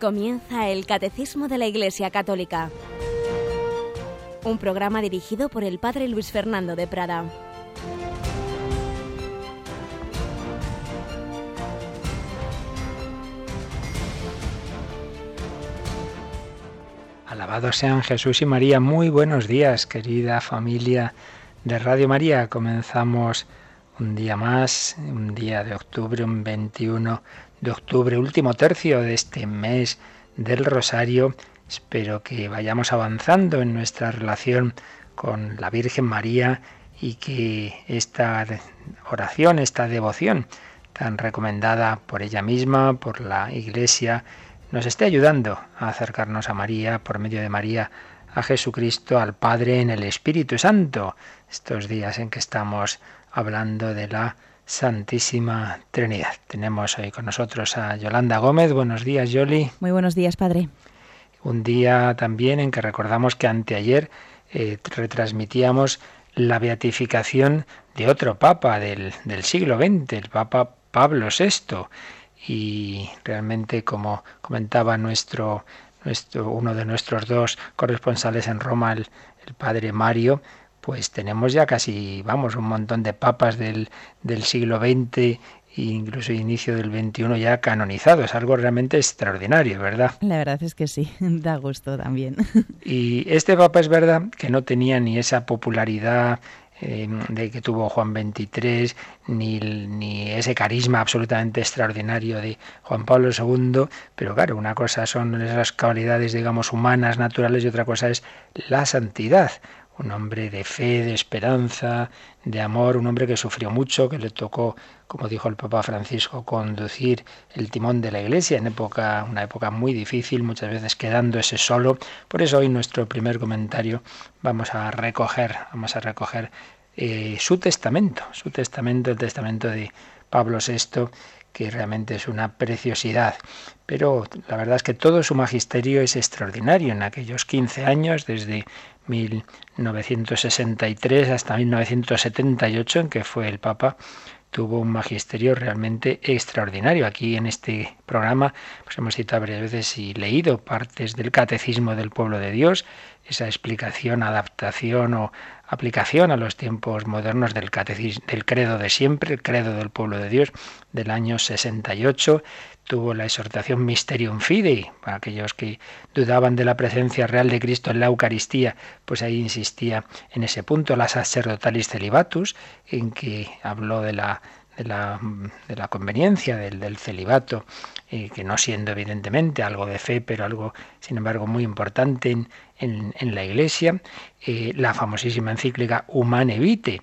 Comienza el Catecismo de la Iglesia Católica, un programa dirigido por el Padre Luis Fernando de Prada. Alabados sean Jesús y María. Muy buenos días, querida familia de Radio María. Comenzamos un día más, un día de octubre, un 21 de octubre, último tercio de este mes del Rosario. Espero que vayamos avanzando en nuestra relación con la Virgen María y que esta oración, esta devoción tan recomendada por ella misma, por la Iglesia, nos esté ayudando a acercarnos a María, por medio de María, a Jesucristo, al Padre en el Espíritu Santo, estos días en que estamos hablando de la Santísima Trinidad. Tenemos hoy con nosotros a Yolanda Gómez. Buenos días, Yoli. Muy buenos días, Padre. Un día también en que recordamos que anteayer eh, retransmitíamos la beatificación de otro papa del, del siglo XX, el Papa Pablo VI. Y realmente, como comentaba nuestro, nuestro, uno de nuestros dos corresponsales en Roma, el, el padre Mario, pues tenemos ya casi, vamos, un montón de papas del, del siglo XX e incluso inicio del XXI ya canonizados, algo realmente extraordinario, ¿verdad? La verdad es que sí, da gusto también. Y este papa es verdad que no tenía ni esa popularidad eh, de que tuvo Juan XXIII, ni, ni, ese carisma absolutamente extraordinario de Juan Pablo II, pero claro, una cosa son esas cualidades, digamos, humanas, naturales, y otra cosa es la santidad un hombre de fe, de esperanza, de amor, un hombre que sufrió mucho, que le tocó, como dijo el Papa Francisco, conducir el timón de la Iglesia en época, una época muy difícil, muchas veces quedándose solo. Por eso hoy nuestro primer comentario vamos a recoger, vamos a recoger eh, su testamento, su testamento, el testamento de Pablo VI, que realmente es una preciosidad. Pero la verdad es que todo su magisterio es extraordinario en aquellos 15 años, desde 1963 hasta 1978, en que fue el Papa, tuvo un magisterio realmente extraordinario. Aquí en este programa pues hemos citado varias veces y leído partes del Catecismo del Pueblo de Dios, esa explicación, adaptación o aplicación a los tiempos modernos del, del credo de siempre, el credo del pueblo de Dios del año 68. Tuvo la exhortación Mysterium Fidei, para aquellos que dudaban de la presencia real de Cristo en la Eucaristía, pues ahí insistía en ese punto, la Sacerdotalis Celibatus, en que habló de la de la, de la conveniencia del, del celibato, eh, que no siendo evidentemente algo de fe, pero algo, sin embargo, muy importante en, en, la Iglesia, eh, la famosísima encíclica Humane Vitae,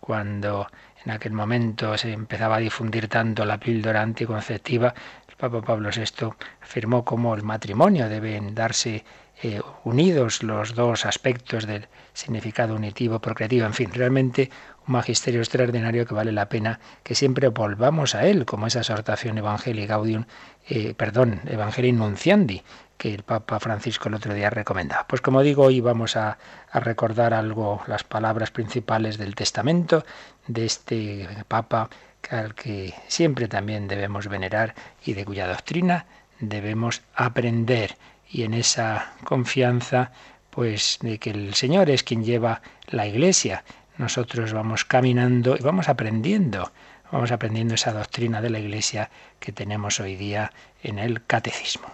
cuando en aquel momento se empezaba a difundir tanto la píldora anticonceptiva, el Papa Pablo VI afirmó cómo el matrimonio deben darse eh, unidos los dos aspectos del significado unitivo, procreativo, en fin, realmente un magisterio extraordinario que vale la pena que siempre volvamos a él, como esa exhortación Evangelii Gaudium, eh, perdón, Evangelii Nunciandi, que el Papa Francisco el otro día recomendaba. Pues como digo, hoy vamos a, a recordar algo, las palabras principales del testamento de este Papa al que siempre también debemos venerar y de cuya doctrina debemos aprender y en esa confianza pues de que el Señor es quien lleva la iglesia. Nosotros vamos caminando y vamos aprendiendo, vamos aprendiendo esa doctrina de la iglesia que tenemos hoy día en el catecismo.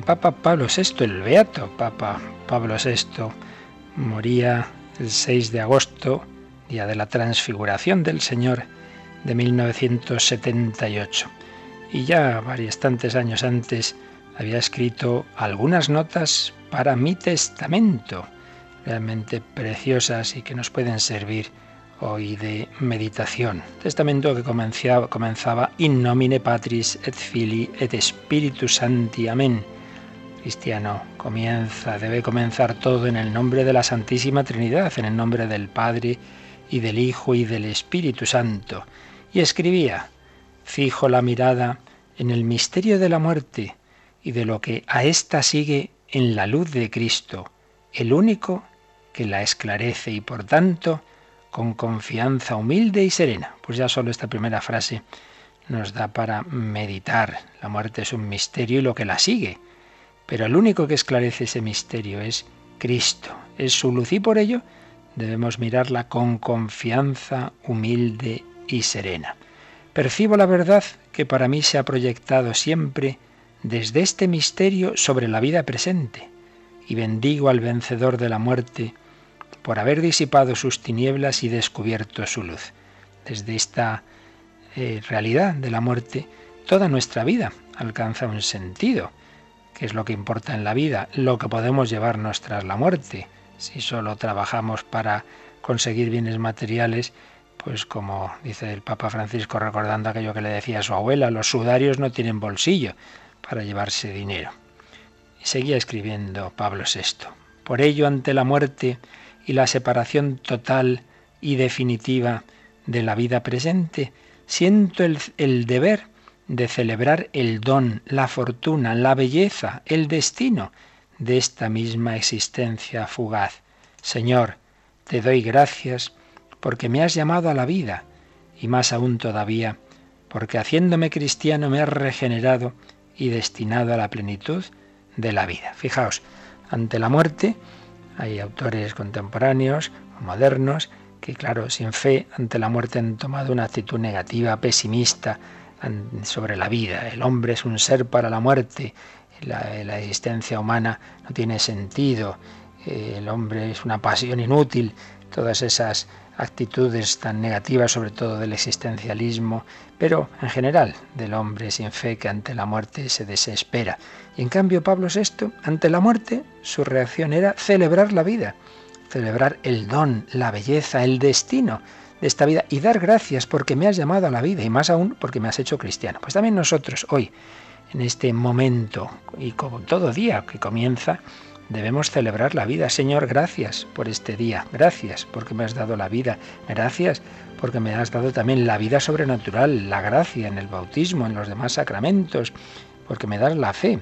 El Papa Pablo VI, el Beato Papa Pablo VI, moría el 6 de agosto, día de la transfiguración del Señor de 1978. Y ya bastantes años antes había escrito algunas notas para mi testamento, realmente preciosas y que nos pueden servir hoy de meditación. Testamento que comenzaba, In nomine Patris et Filii et Spiritus Sancti. Amén. Cristiano comienza, debe comenzar todo en el nombre de la Santísima Trinidad, en el nombre del Padre y del Hijo y del Espíritu Santo. Y escribía, fijo la mirada en el misterio de la muerte y de lo que a ésta sigue en la luz de Cristo, el único que la esclarece y por tanto con confianza humilde y serena. Pues ya solo esta primera frase nos da para meditar. La muerte es un misterio y lo que la sigue. Pero el único que esclarece ese misterio es Cristo, es su luz y por ello debemos mirarla con confianza humilde y serena. Percibo la verdad que para mí se ha proyectado siempre desde este misterio sobre la vida presente y bendigo al vencedor de la muerte por haber disipado sus tinieblas y descubierto su luz. Desde esta eh, realidad de la muerte, toda nuestra vida alcanza un sentido, que es lo que importa en la vida, lo que podemos llevarnos tras la muerte. Si solo trabajamos para conseguir bienes materiales, pues como dice el Papa Francisco recordando aquello que le decía a su abuela, los sudarios no tienen bolsillo para llevarse dinero. Y seguía escribiendo Pablo VI. Por ello, ante la muerte, y la separación total y definitiva de la vida presente, siento el, el, deber de celebrar el don, la fortuna, la belleza, el destino de esta misma existencia fugaz. Señor, te doy gracias porque me has llamado a la vida y más aún todavía porque haciéndome cristiano me has regenerado y destinado a la plenitud de la vida. Fijaos, ante la muerte, hay autores contemporáneos modernos que, claro, sin fe ante la muerte han tomado una actitud negativa, pesimista sobre la vida. El hombre es un ser para la muerte, la, existencia humana no tiene sentido, el hombre es una pasión inútil, todas esas actitudes tan negativas, sobre todo del existencialismo, pero en general del hombre sin fe que ante la muerte se desespera. Y en cambio Pablo VI, ante la muerte, su reacción era celebrar la vida, celebrar el don, la belleza, el destino de esta vida y dar gracias porque me has llamado a la vida y más aún porque me has hecho cristiano. Pues también nosotros hoy, en este momento y como todo día que comienza, Debemos celebrar la vida. Señor, gracias por este día. Gracias porque me has dado la vida. Gracias porque me has dado también la vida sobrenatural, la gracia en el bautismo, en los demás sacramentos, porque me das la fe.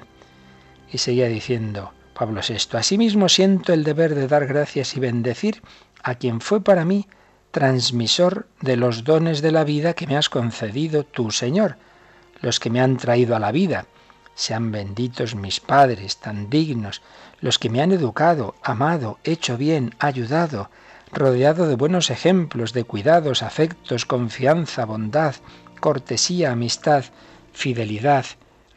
Y seguía diciendo Pablo VI, asimismo siento el deber de dar gracias y bendecir a quien fue para mí transmisor de los dones de la vida que me has concedido tú, Señor, los que me han traído a la vida. Sean benditos mis padres, tan dignos, los que me han educado, amado, hecho bien, ayudado, rodeado de buenos ejemplos, de cuidados, afectos, confianza, bondad, cortesía, amistad, fidelidad,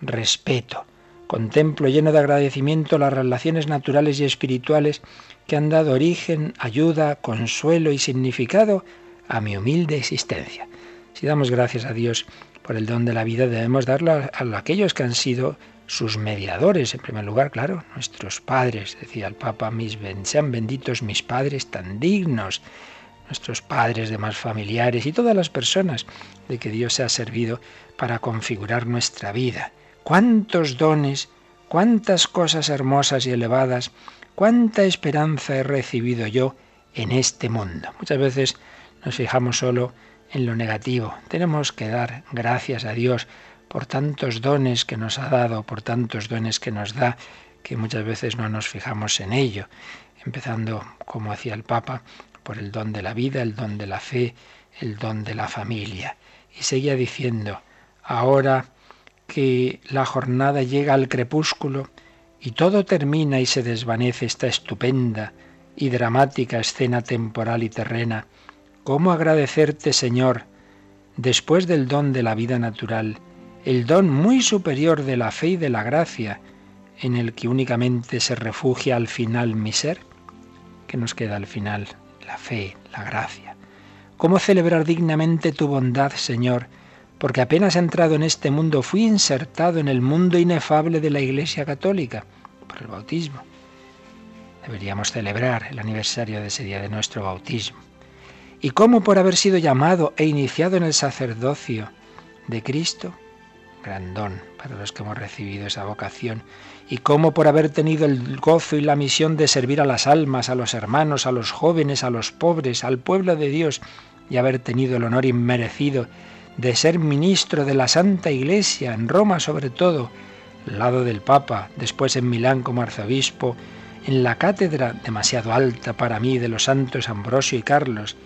respeto. Contemplo lleno de agradecimiento las relaciones naturales y espirituales que han dado origen, ayuda, consuelo y significado a mi humilde existencia. Si damos gracias a Dios por el don de la vida, debemos darlo a, aquellos que han sido sus mediadores, en primer lugar, claro, nuestros padres, decía el Papa, mis sean benditos mis padres tan dignos, nuestros padres demás familiares y todas las personas de que Dios se ha servido para configurar nuestra vida. Cuántos dones, cuántas cosas hermosas y elevadas, cuánta esperanza he recibido yo en este mundo. Muchas veces nos fijamos solo en lo negativo. Tenemos que dar gracias a Dios por tantos dones que nos ha dado, por tantos dones que nos da, que muchas veces no nos fijamos en ello, empezando, como hacía el Papa, por el don de la vida, el don de la fe, el don de la familia. Y seguía diciendo, ahora que la jornada llega al crepúsculo y todo termina y se desvanece esta estupenda y dramática escena temporal y terrena, ¿cómo agradecerte, Señor, después del don de la vida natural, el don muy superior de la fe y de la gracia, en el que únicamente se refugia al final mi ser? ¿Qué nos queda al final? La fe, la gracia. ¿Cómo celebrar dignamente tu bondad, Señor? Porque apenas entrado en este mundo fui insertado en el mundo inefable de la Iglesia Católica por el bautismo. Deberíamos celebrar el aniversario de ese día de nuestro bautismo. y cómo por haber sido llamado e iniciado en el sacerdocio de Cristo, grandón para los que hemos recibido esa vocación, y cómo por haber tenido el gozo y la misión de servir a las almas, a los hermanos, a los jóvenes, a los pobres, al pueblo de Dios, y haber tenido el honor inmerecido de ser ministro de la Santa Iglesia, en Roma sobre todo, al lado del Papa, después en Milán como arzobispo, en la cátedra demasiado alta para mí de los santos Ambrosio y Carlos,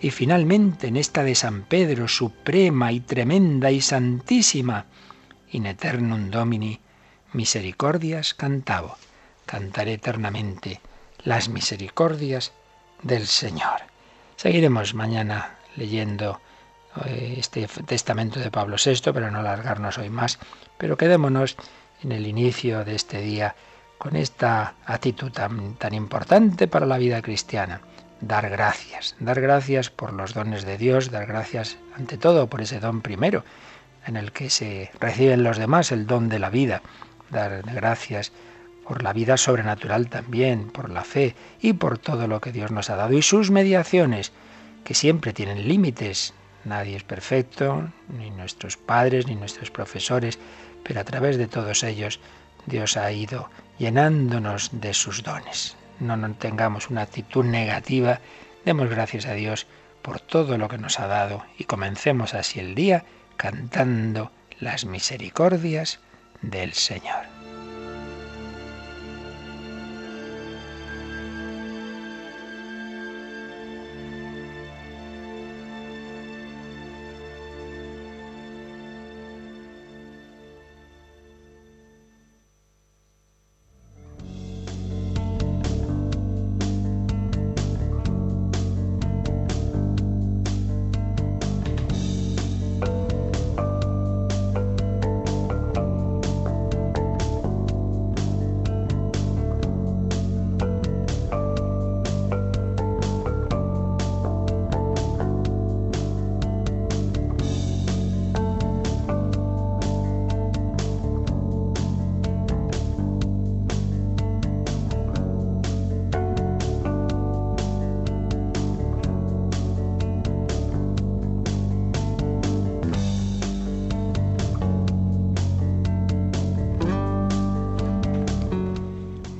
y finalmente en esta de San Pedro, suprema y tremenda y santísima, in eternum domini, misericordias cantavo, cantaré eternamente las misericordias del Señor. Seguiremos mañana leyendo este testamento de Pablo VI, pero no alargarnos hoy más, pero quedémonos en el inicio de este día con esta actitud tan, tan importante para la vida cristiana dar gracias, dar gracias por los dones de Dios, dar gracias ante todo por ese don primero, en el que se reciben los demás, el don de la vida, dar gracias por la vida sobrenatural también, por la fe y por todo lo que Dios nos ha dado y sus mediaciones, que siempre tienen límites. Nadie es perfecto, ni nuestros padres, ni nuestros profesores, pero a través de todos ellos Dios ha ido llenándonos de sus dones no, tengamos una actitud negativa, demos gracias a Dios por todo lo que nos ha dado y comencemos así el día cantando las misericordias del Señor.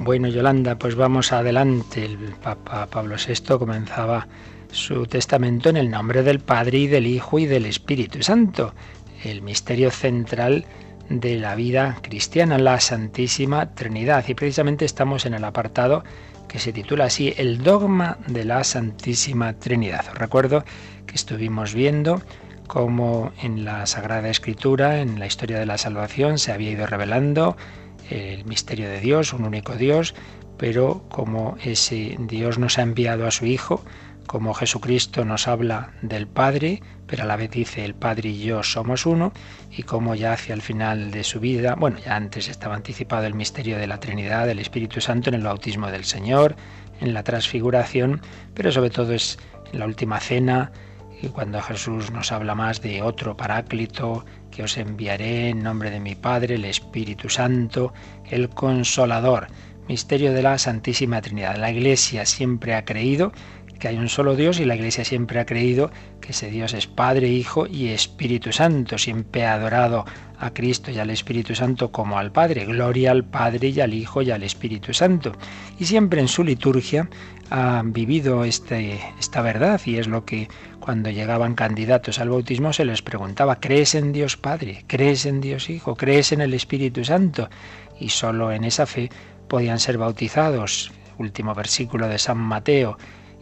Bueno, Yolanda, pues vamos adelante. El Papa Pablo VI comenzaba su testamento en el nombre del Padre y del Hijo y del Espíritu Santo, el misterio central de la vida cristiana, la Santísima Trinidad. Y precisamente estamos en el apartado que se titula así, El dogma de la Santísima Trinidad. Os recuerdo que estuvimos viendo cómo en la Sagrada Escritura, en la historia de la salvación, se había ido revelando el misterio de Dios, un único Dios, pero como ese Dios nos ha enviado a su Hijo, como Jesucristo nos habla del Padre, pero a la vez dice el Padre y yo somos uno, y como ya hacia el final de su vida, bueno, ya antes estaba anticipado el misterio de la Trinidad, del Espíritu Santo en el bautismo del Señor, en la transfiguración, pero sobre todo es en la última cena, y cuando Jesús nos habla más de otro paráclito, que os enviaré en nombre de mi Padre, el Espíritu Santo, el Consolador. Misterio de la Santísima Trinidad. La Iglesia siempre ha creído que hay un solo Dios y la Iglesia siempre ha creído que ese Dios es Padre, Hijo y Espíritu Santo. Siempre ha adorado a Cristo y al Espíritu Santo como al Padre. Gloria al Padre y al Hijo y al Espíritu Santo. Y siempre en su liturgia ha vivido este, esta verdad y es lo que cuando llegaban candidatos al bautismo se les preguntaba, ¿crees en Dios Padre? ¿Crees en Dios Hijo? ¿Crees en el Espíritu Santo? Y solo en esa fe podían ser bautizados. Último versículo de San Mateo.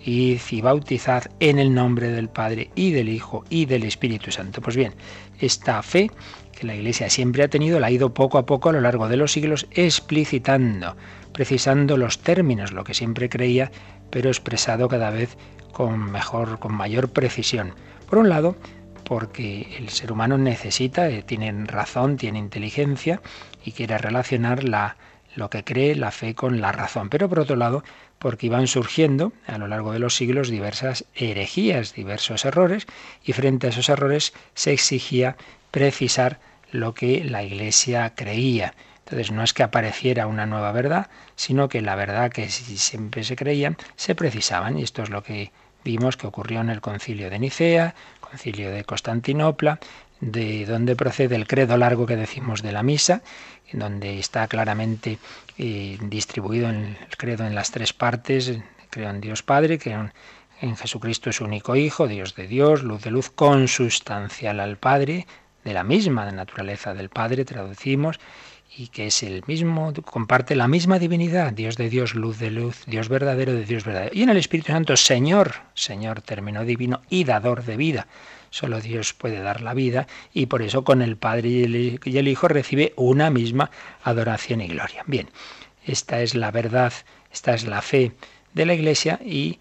Y bautizad en el nombre del Padre y del Hijo y del Espíritu Santo. Pues bien, esta fe que la Iglesia siempre ha tenido la ha ido poco a poco a lo largo de los siglos explicitando, precisando los términos, lo que siempre creía, pero expresado cada vez con mejor, con mayor precisión. Por un lado, porque el ser humano necesita, eh, tiene razón, tiene inteligencia y quiere relacionar la, lo que cree, la fe con la razón. Pero por otro lado, porque iban surgiendo a lo largo de los siglos diversas herejías, diversos errores, y frente a esos errores se exigía precisar lo que la Iglesia creía. Entonces no es que apareciera una nueva verdad, sino que la verdad que siempre se creían se precisaban, y esto es lo que vimos que ocurrió en el concilio de Nicea, concilio de Constantinopla, de donde procede el credo largo que decimos de la misa, en donde está claramente eh, distribuido el credo en las tres partes, creo en Dios Padre, creo en Jesucristo su único Hijo, Dios de Dios, luz de luz, consustancial al Padre, de la misma naturaleza del Padre, traducimos, y que es el mismo, comparte la misma divinidad, Dios de Dios, luz de luz, Dios verdadero de Dios verdadero. Y en el Espíritu Santo, Señor, Señor, término divino, y dador de vida. Solo Dios puede dar la vida y por eso con el Padre y el Hijo recibe una misma adoración y gloria. Bien, esta es la verdad, esta es la fe de la Iglesia y,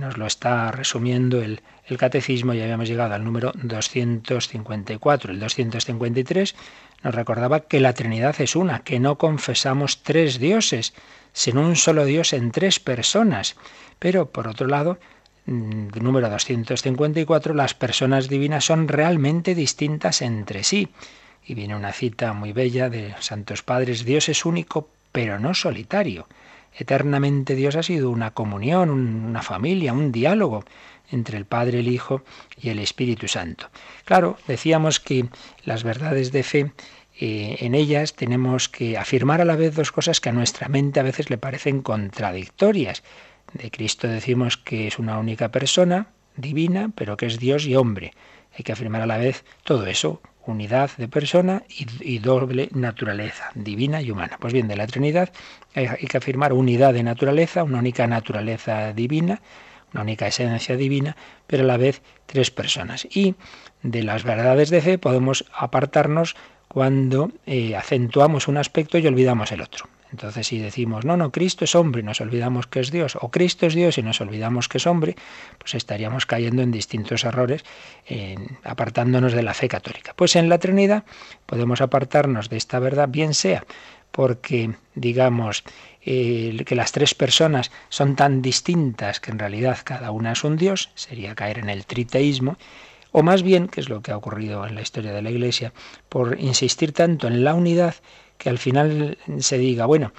nos lo está resumiendo el, el catecismo, ya habíamos llegado al número 254. El 253 nos recordaba que la Trinidad es una, que no confesamos tres dioses, sino un solo Dios en tres personas. Pero, por otro lado, número 254, las personas divinas son realmente distintas entre sí. Y viene una cita muy bella de Santos Padres, Dios es único, pero no solitario. Eternamente Dios ha sido una comunión, una familia, un diálogo entre el Padre, el Hijo y el Espíritu Santo. Claro, decíamos que las verdades de fe eh, en ellas tenemos que afirmar a la vez dos cosas que a nuestra mente a veces le parecen contradictorias. De Cristo decimos que es una única persona, divina, pero que es Dios y hombre. Hay que afirmar a la vez todo eso, unidad de persona y, doble naturaleza, divina y humana. Pues bien, de la Trinidad hay que afirmar unidad de naturaleza, una única naturaleza divina, una única esencia divina, pero a la vez tres personas. Y de las verdades de fe podemos apartarnos cuando eh, acentuamos un aspecto y olvidamos el otro. Entonces, si decimos, no, no, Cristo es hombre y nos olvidamos que es Dios, o Cristo es Dios y nos olvidamos que es hombre, pues estaríamos cayendo en distintos errores, apartándonos de la fe católica. Pues en la Trinidad podemos apartarnos de esta verdad, bien sea porque, digamos, que las tres personas son tan distintas que en realidad cada una es un Dios, sería caer en el triteísmo, o más bien, que es lo que ha ocurrido en la historia de la Iglesia, por insistir tanto en la unidad que al final se diga, bueno,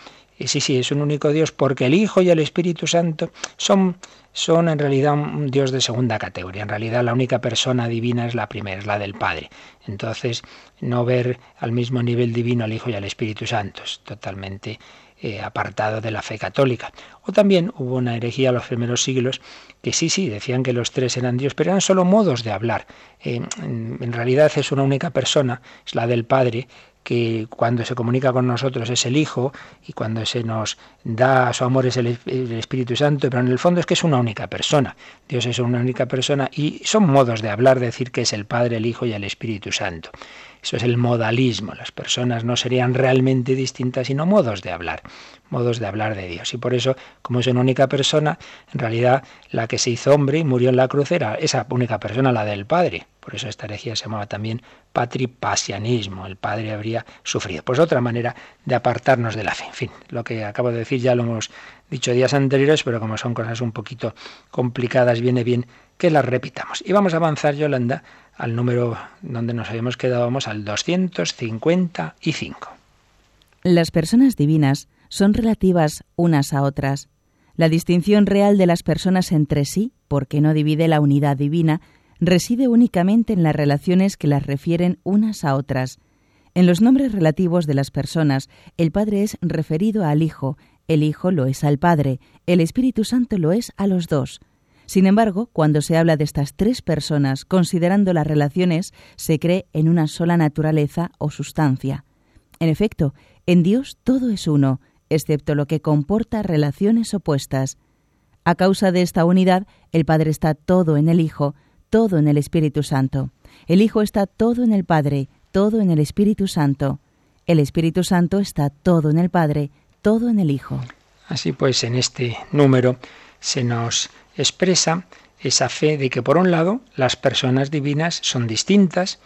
sí, sí, es un único Dios porque el Hijo y el Espíritu Santo son, son en realidad un Dios de segunda categoría. En realidad la única persona divina es la primera, es la del Padre. Entonces, no ver al mismo nivel divino al Hijo y al Espíritu Santo es totalmente eh, apartado de la fe católica. O también hubo una herejía en los primeros siglos que sí, sí, decían que los tres eran Dios, pero eran solo modos de hablar. en realidad es una única persona, es la del Padre, que cuando se comunica con nosotros es el Hijo y cuando se nos da su amor es el, Espíritu Santo, pero en el fondo es que es una única persona. Dios es una única persona y son modos de hablar, decir que es el Padre, el Hijo y el Espíritu Santo. Eso es el modalismo. Las personas no serían realmente distintas, sino modos de hablar, modos de hablar de Dios. Y por eso, como es una única persona, en realidad la que se hizo hombre y murió en la cruz era esa única persona, la del Padre. Por eso esta herejía se llamaba también patripasianismo. El Padre habría sufrido. Pues otra manera de apartarnos de la fe. En fin, lo que acabo de decir ya lo hemos dicho días anteriores, pero como son cosas un poquito complicadas, viene bien que las repitamos. Y vamos a avanzar, Yolanda, al número donde nos habíamos quedado, vamos al 255. Las personas divinas son relativas unas a otras. La distinción real de las personas entre sí, porque no divide la unidad divina, reside únicamente en las relaciones que las refieren unas a otras. En los nombres relativos de las personas, el Padre es referido al Hijo, el Hijo lo es al Padre, el Espíritu Santo lo es a los dos. Sin embargo, cuando se habla de estas tres personas, considerando las relaciones, se cree en una sola naturaleza o sustancia. En efecto, en Dios todo es uno, excepto lo que comporta relaciones opuestas. A causa de esta unidad, el Padre está todo en el Hijo, todo en el Espíritu Santo. El Hijo está todo en el Padre, todo en el Espíritu Santo. El Espíritu Santo está todo en el Padre, todo en el Hijo. Así pues, en este número se nos expresa esa fe de que por un lado las personas divinas son distintas,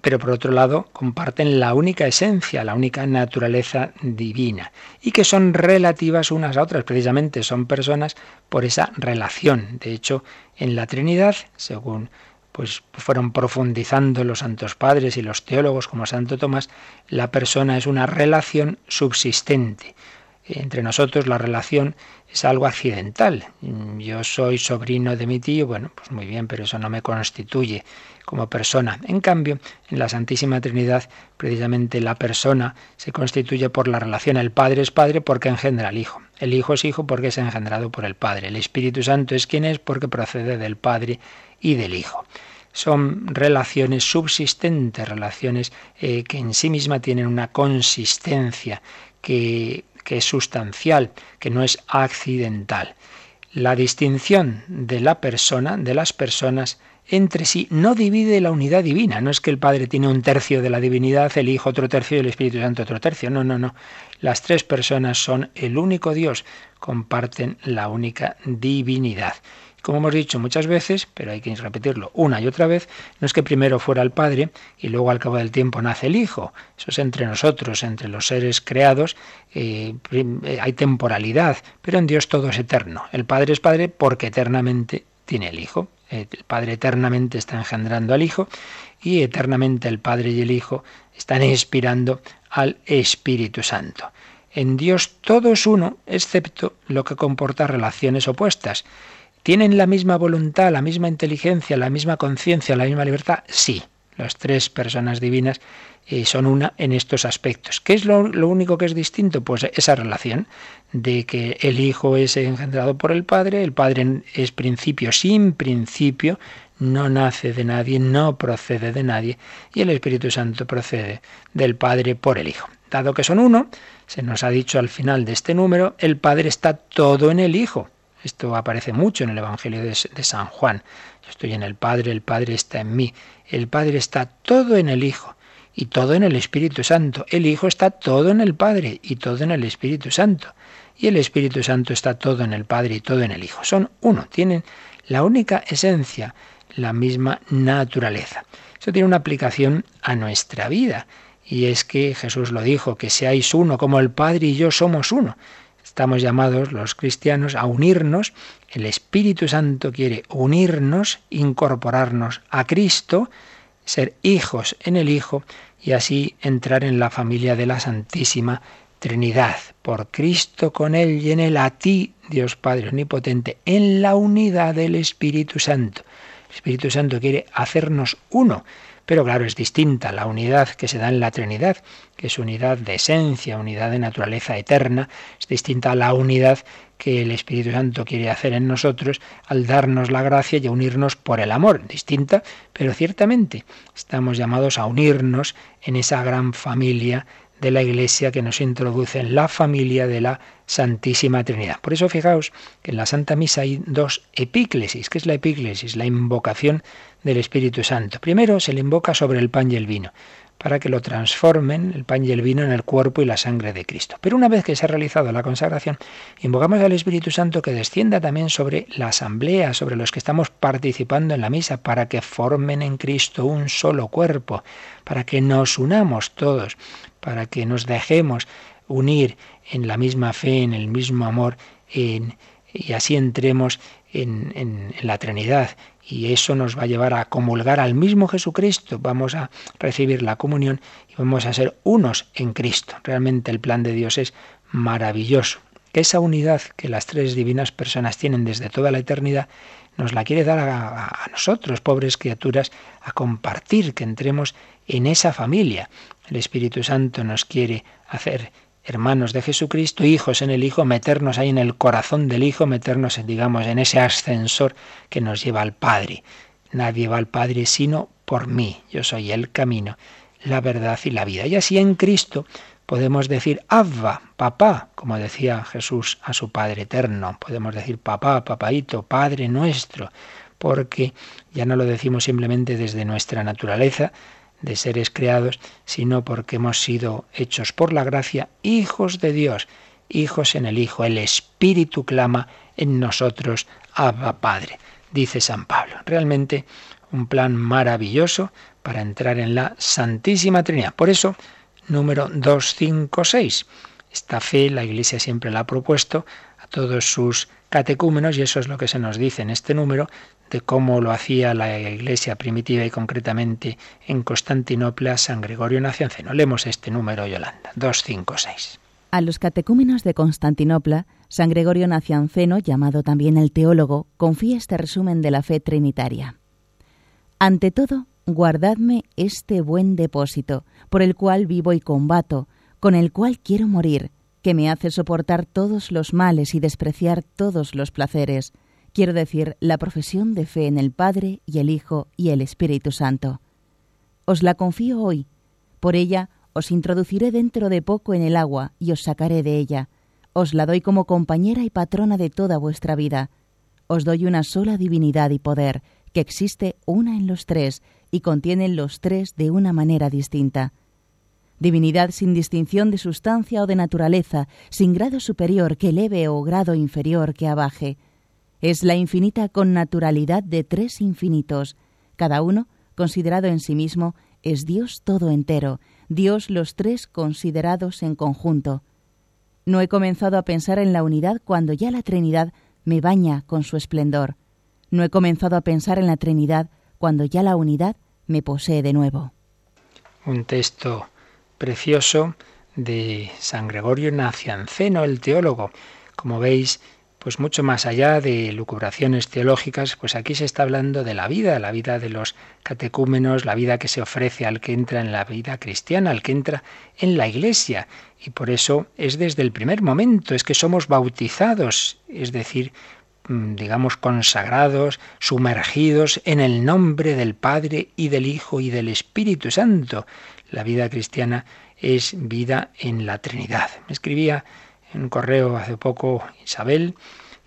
pero por otro lado comparten la única esencia, la única naturaleza divina, y que son relativas unas a otras, precisamente son personas por esa relación. De hecho, en la Trinidad, según pues fueron profundizando los santos padres y los teólogos como Santo Tomás, la persona es una relación subsistente entre nosotros la relación es algo accidental. Yo soy sobrino de mi tío, bueno, pues muy bien, pero eso no me constituye como persona. En cambio, en la Santísima Trinidad, precisamente la persona se constituye por la relación. El Padre es Padre porque engendra al Hijo. El Hijo es Hijo porque es engendrado por el Padre. El Espíritu Santo es quien es porque procede del Padre y del Hijo son relaciones subsistentes, relaciones eh, que en sí misma tienen una consistencia, que que es sustancial, que no es accidental. La distinción de la persona, de las personas, entre sí no divide la unidad divina. No es que el Padre tiene un tercio de la divinidad, el Hijo otro tercio y el Espíritu Santo otro tercio. No, no, no. Las tres personas son el único Dios, comparten la única divinidad. Como hemos dicho muchas veces, pero hay que repetirlo una y otra vez, no es que primero fuera el Padre y luego al cabo del tiempo nace el Hijo. Eso es entre nosotros, entre los seres creados, eh, eh, hay temporalidad, pero en Dios todo es eterno. El Padre es Padre porque eternamente tiene el Hijo. El Padre eternamente está engendrando al Hijo y eternamente el Padre y el Hijo están inspirando al Espíritu Santo. En Dios todo es uno, excepto lo que comporta relaciones opuestas. ¿Tienen la misma voluntad, la misma inteligencia, la misma conciencia, la misma libertad? Sí, las tres personas divinas eh, son una en estos aspectos. ¿Qué es lo, lo, único que es distinto? Pues esa relación de que el Hijo es engendrado por el Padre, el Padre es principio sin principio, no nace de nadie, no procede de nadie, y el Espíritu Santo procede del Padre por el Hijo. Dado que son uno, se nos ha dicho al final de este número, el Padre está todo en el Hijo. Esto aparece mucho en el Evangelio de, San Juan. Yo estoy en el Padre, el Padre está en mí. El Padre está todo en el Hijo y todo en el Espíritu Santo. El Hijo está todo en el Padre y todo en el Espíritu Santo. Y el Espíritu Santo está todo en el Padre y todo en el Hijo. Son uno, tienen la única esencia, la misma naturaleza. Eso tiene una aplicación a nuestra vida. Y es que Jesús lo dijo, que seáis uno como el Padre y yo somos uno. Estamos llamados los cristianos a unirnos. El Espíritu Santo quiere unirnos, incorporarnos a Cristo, ser hijos en el Hijo y así entrar en la familia de la Santísima Trinidad. Por Cristo, con Él y en Él, a ti, Dios Padre Omnipotente, en la unidad del Espíritu Santo. El Espíritu Santo quiere hacernos uno. Pero claro, es distinta la unidad que se da en la Trinidad, que es unidad de esencia, unidad de naturaleza eterna, es distinta a la unidad que el Espíritu Santo quiere hacer en nosotros al darnos la gracia y a unirnos por el amor. Distinta, pero ciertamente estamos llamados a unirnos en esa gran familia de la Iglesia que nos introduce en la familia de la Santísima Trinidad. Por eso fijaos que en la Santa Misa hay dos epíclesis. ¿Qué es la epíclesis? La invocación del Espíritu Santo. Primero se le invoca sobre el pan y el vino, para que lo transformen, el pan y el vino, en el cuerpo y la sangre de Cristo. Pero una vez que se ha realizado la consagración, invocamos al Espíritu Santo que descienda también sobre la asamblea, sobre los que estamos participando en la misa, para que formen en Cristo un solo cuerpo, para que nos unamos todos, para que nos dejemos unir en la misma fe, en el mismo amor, en, y así entremos en, en, la Trinidad. Y eso nos va a llevar a comulgar al mismo Jesucristo. Vamos a recibir la comunión y vamos a ser unos en Cristo. Realmente el plan de Dios es maravilloso. Esa unidad que las tres divinas personas tienen desde toda la eternidad nos la quiere dar a, a, nosotros, pobres criaturas, a compartir, que entremos en esa familia. El Espíritu Santo nos quiere hacer hermanos de Jesucristo, hijos en el Hijo, meternos ahí en el corazón del Hijo, meternos, digamos, en ese ascensor que nos lleva al Padre. Nadie va al Padre sino por mí. Yo soy el camino, la verdad y la vida. Y así en Cristo podemos decir Abba, papá, como decía Jesús a su Padre eterno. Podemos decir papá, papaito, Padre nuestro, porque ya no lo decimos simplemente desde nuestra naturaleza, de seres creados, sino porque hemos sido hechos por la gracia hijos de Dios, hijos en el Hijo. El Espíritu clama en nosotros, Abba Padre, dice San Pablo. Realmente un plan maravilloso para entrar en la Santísima Trinidad. Por eso, número 256. Esta fe la Iglesia siempre la ha propuesto a todos sus catecúmenos y eso es lo que se nos dice en este número de cómo lo hacía la iglesia primitiva y concretamente en Constantinopla San Gregorio Nacianceno. Leemos este número, Yolanda, 256. A los catecúmenos de Constantinopla, San Gregorio Nacianceno, llamado también el teólogo, confía este resumen de la fe trinitaria. Ante todo, guardadme este buen depósito, por el cual vivo y combato, con el cual quiero morir, que me hace soportar todos los males y despreciar todos los placeres, quiero decir, la profesión de fe en el Padre y el Hijo y el Espíritu Santo. Os la confío hoy, por ella os introduciré dentro de poco en el agua y os sacaré de ella. Os la doy como compañera y patrona de toda vuestra vida. Os doy una sola divinidad y poder, que existe una en los tres y contienen los tres de una manera distinta. Divinidad sin distinción de sustancia o de naturaleza, sin grado superior que eleve o grado inferior que abaje. Es la infinita connaturalidad de tres infinitos. Cada uno, considerado en sí mismo, es Dios todo entero, Dios los tres considerados en conjunto. No he comenzado a pensar en la unidad cuando ya la Trinidad me baña con su esplendor. No he comenzado a pensar en la Trinidad cuando ya la unidad me posee de nuevo. Un texto precioso de San Gregorio Nacianceno, el teólogo. Como veis, pues mucho más allá de lucubraciones teológicas, pues aquí se está hablando de la vida, la vida de los catecúmenos, la vida que se ofrece al que entra en la vida cristiana, al que entra en la iglesia. Y por eso es desde el primer momento, es que somos bautizados, es decir, mm, digamos, consagrados, sumergidos en el nombre del Padre y del Hijo y del Espíritu Santo. La vida cristiana es vida en la Trinidad. Me escribía en un correo hace poco Isabel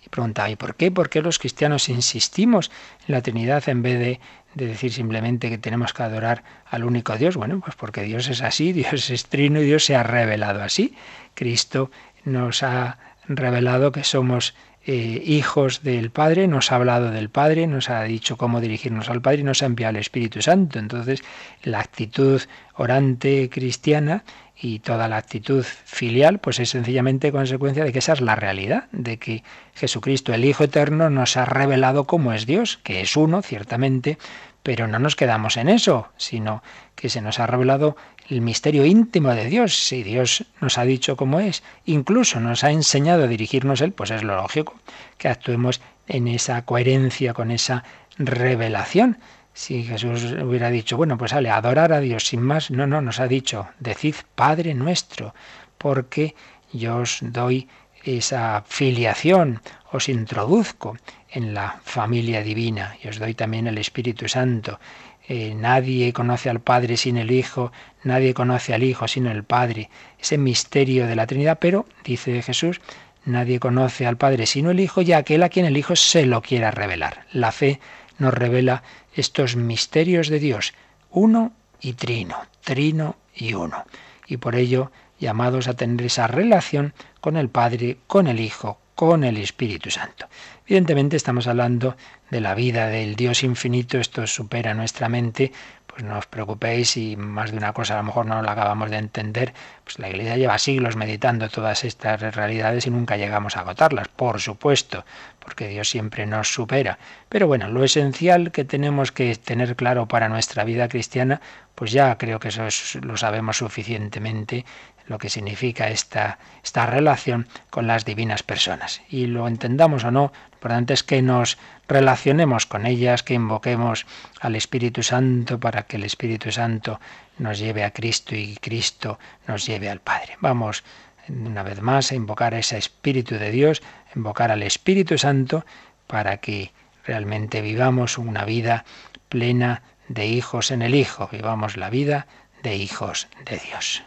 y preguntaba, ¿y por qué? ¿Por qué los cristianos insistimos en la Trinidad en vez de, de, decir simplemente que tenemos que adorar al único Dios? Bueno, pues porque Dios es así, Dios es trino y Dios se ha revelado así. Cristo nos ha revelado que somos eh, hijos del Padre, nos ha hablado del Padre, nos ha dicho cómo dirigirnos al Padre y nos ha enviado el Espíritu Santo. Entonces, la actitud orante cristiana y toda la actitud filial, pues es sencillamente consecuencia de que esa es la realidad, de que Jesucristo, el Hijo Eterno, nos ha revelado cómo es Dios, que es uno, ciertamente, pero no nos quedamos en eso, sino que se nos ha revelado el misterio íntimo de Dios. Si Dios nos ha dicho cómo es, incluso nos ha enseñado a dirigirnos Él, pues es lo lógico que actuemos en esa coherencia con esa revelación. Si Jesús hubiera dicho, bueno, pues sale, adorar a Dios sin más, no, no, nos ha dicho, decid Padre nuestro, porque yo os doy esa filiación, os introduzco en la familia divina y os doy también el Espíritu Santo. Eh, nadie conoce al Padre sin el Hijo, nadie conoce al Hijo sin el Padre. Ese misterio de la Trinidad, pero, dice Jesús, nadie conoce al Padre sino el Hijo y aquel a quien el Hijo se lo quiera revelar. La fe nos revela estos misterios de Dios, uno y trino, trino y uno. Y por ello llamados a tener esa relación con el Padre, con el Hijo, con el Espíritu Santo. Evidentemente estamos hablando de la vida del Dios infinito, esto supera nuestra mente, pues no os preocupéis si más de una cosa a lo mejor no la acabamos de entender, pues la Iglesia lleva siglos meditando todas estas realidades y nunca llegamos a agotarlas, por supuesto, porque Dios siempre nos supera. Pero bueno, lo esencial que tenemos que tener claro para nuestra vida cristiana, pues ya creo que eso lo sabemos suficientemente lo que significa esta, esta relación con las divinas personas. Y lo entendamos o no, lo importante es que nos relacionemos con ellas, que invoquemos al Espíritu Santo para que el Espíritu Santo nos lleve a Cristo y Cristo nos lleve al Padre. Vamos una vez más a invocar a ese Espíritu de Dios, invocar al Espíritu Santo para que realmente vivamos una vida plena de hijos en el Hijo, vivamos la vida de hijos de Dios.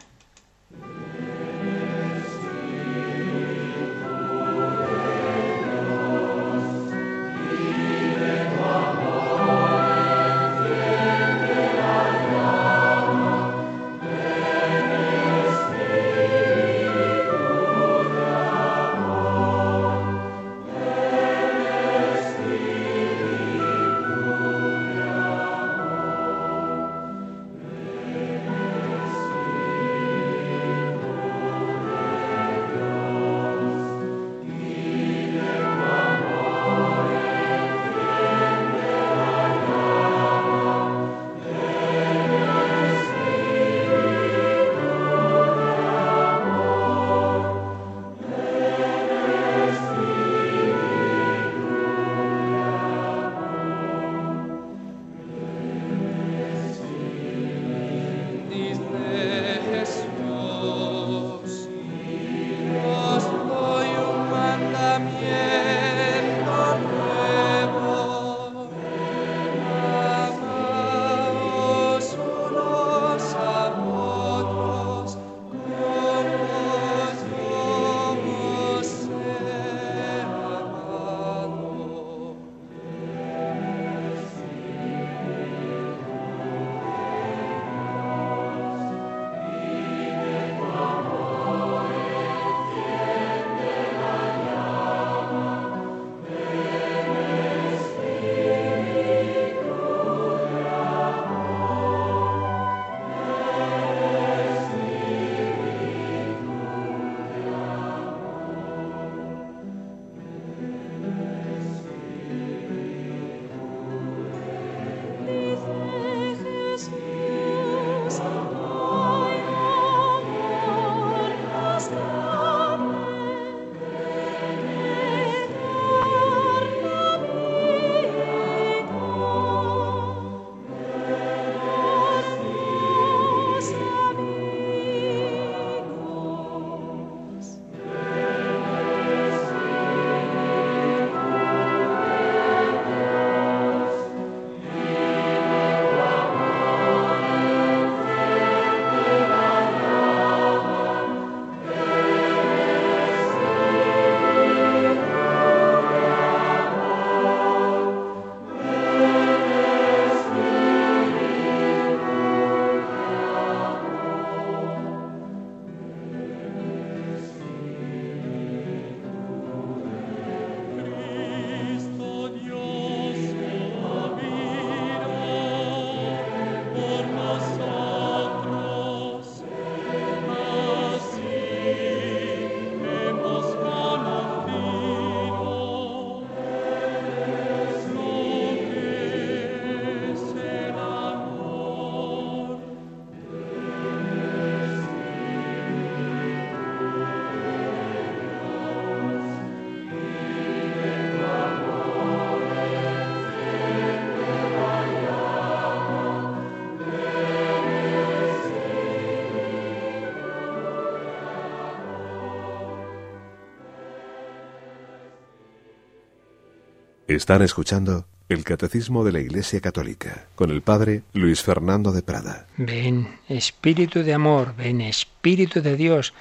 Están escuchando el Catecismo de la Iglesia Católica con el Padre Luis Fernando de Prada. Ven, Espíritu de amor, ven, Espíritu de Dios,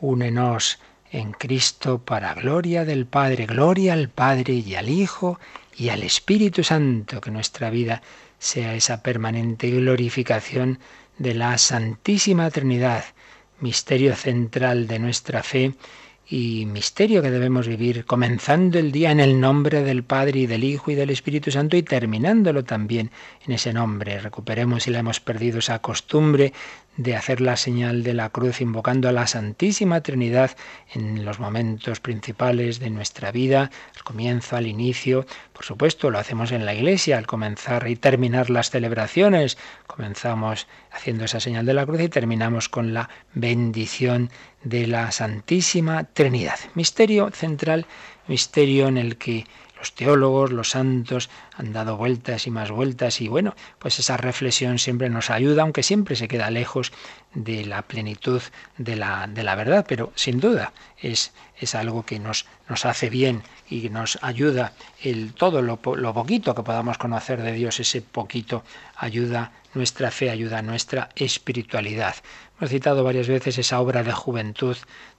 únenos en Cristo para gloria del Padre, gloria al Padre y al Hijo y al Espíritu Santo, que nuestra vida sea esa permanente glorificación de la Santísima Trinidad, misterio central de nuestra fe y misterio que debemos vivir, comenzando el día en el nombre del Padre y del Hijo y del Espíritu Santo y terminándolo también en ese nombre. Recuperemos si la hemos perdido esa costumbre de hacer la señal de la cruz invocando a la Santísima Trinidad en los momentos principales de nuestra vida, al comienzo, al inicio. Por supuesto, lo hacemos en la iglesia al comenzar y terminar las celebraciones. Comenzamos haciendo esa señal de la cruz y terminamos con la bendición de la Santísima Trinidad. Misterio central, misterio en el que los teólogos, los santos han dado vueltas y más vueltas y bueno, pues esa reflexión siempre nos ayuda, aunque siempre se queda lejos de la plenitud de la, de la verdad, pero sin duda es, es algo que nos, nos hace bien y nos ayuda el todo lo, lo poquito que podamos conocer de Dios, ese poquito ayuda nuestra fe, ayuda nuestra espiritualidad. Hemos citado varias veces esa obra de juventud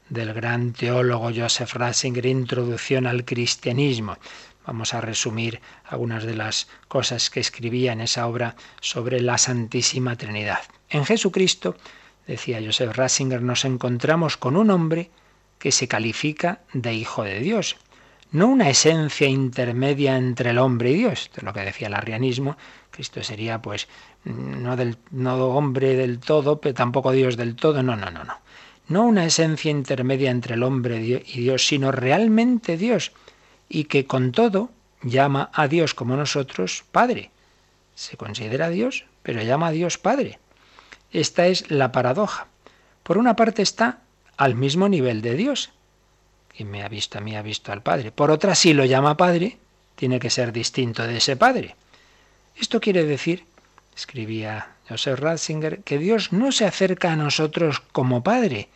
del gran teólogo Joseph Ratzinger, Introducción al Cristianismo. Vamos a resumir algunas de las cosas que escribía en esa obra sobre la Santísima Trinidad. En Jesucristo, decía Joseph Ratzinger, nos encontramos con un hombre que se califica de Hijo de Dios, no una esencia intermedia entre el hombre y Dios, es lo que decía el arrianismo, Cristo sería pues no, del, no hombre del todo, pero tampoco Dios del todo, no, no, no, no. No una esencia intermedia entre el hombre y Dios, sino realmente Dios, y que con todo llama a Dios como nosotros Padre. Se considera Dios, pero llama a Dios Padre. Esta es la paradoja. Por una parte está al mismo nivel de Dios. Quien me ha visto a mí ha visto al Padre. Por otra, si lo llama Padre, tiene que ser distinto de ese Padre. Esto quiere decir, escribía Joseph Ratzinger, que Dios no se acerca a nosotros como Padre,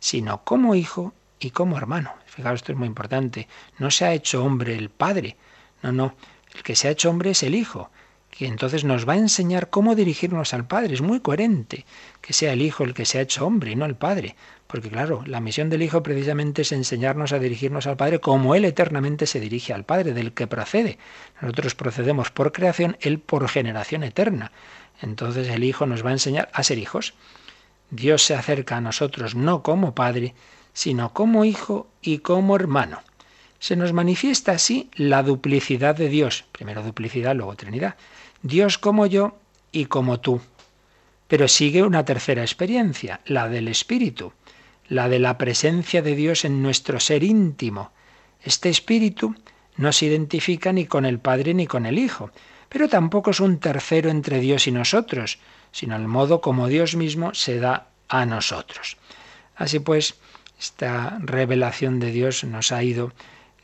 sino como Hijo y como hermano. Fijaos, esto es muy importante. No se ha hecho hombre el Padre. No, no. El que se ha hecho hombre es el Hijo, que entonces nos va a enseñar cómo dirigirnos al Padre. Es muy coherente que sea el Hijo el que se ha hecho hombre y no el Padre. Porque claro, la misión del Hijo precisamente es enseñarnos a dirigirnos al Padre como Él eternamente se dirige al Padre, del que procede. Nosotros procedemos por creación, Él por generación eterna. Entonces el Hijo nos va a enseñar a ser hijos. Dios se acerca a nosotros no como Padre, sino como hijo y como hermano. Se nos manifiesta así la duplicidad de Dios, primero duplicidad, luego Trinidad. Dios como yo y como tú. Pero sigue una tercera experiencia, la del Espíritu, la de la presencia de Dios en nuestro ser íntimo. Este Espíritu no se identifica ni con el Padre ni con el Hijo, pero tampoco es un tercero entre Dios y nosotros, sino el modo como Dios mismo se da a nosotros. Así pues, esta revelación de Dios nos ha ido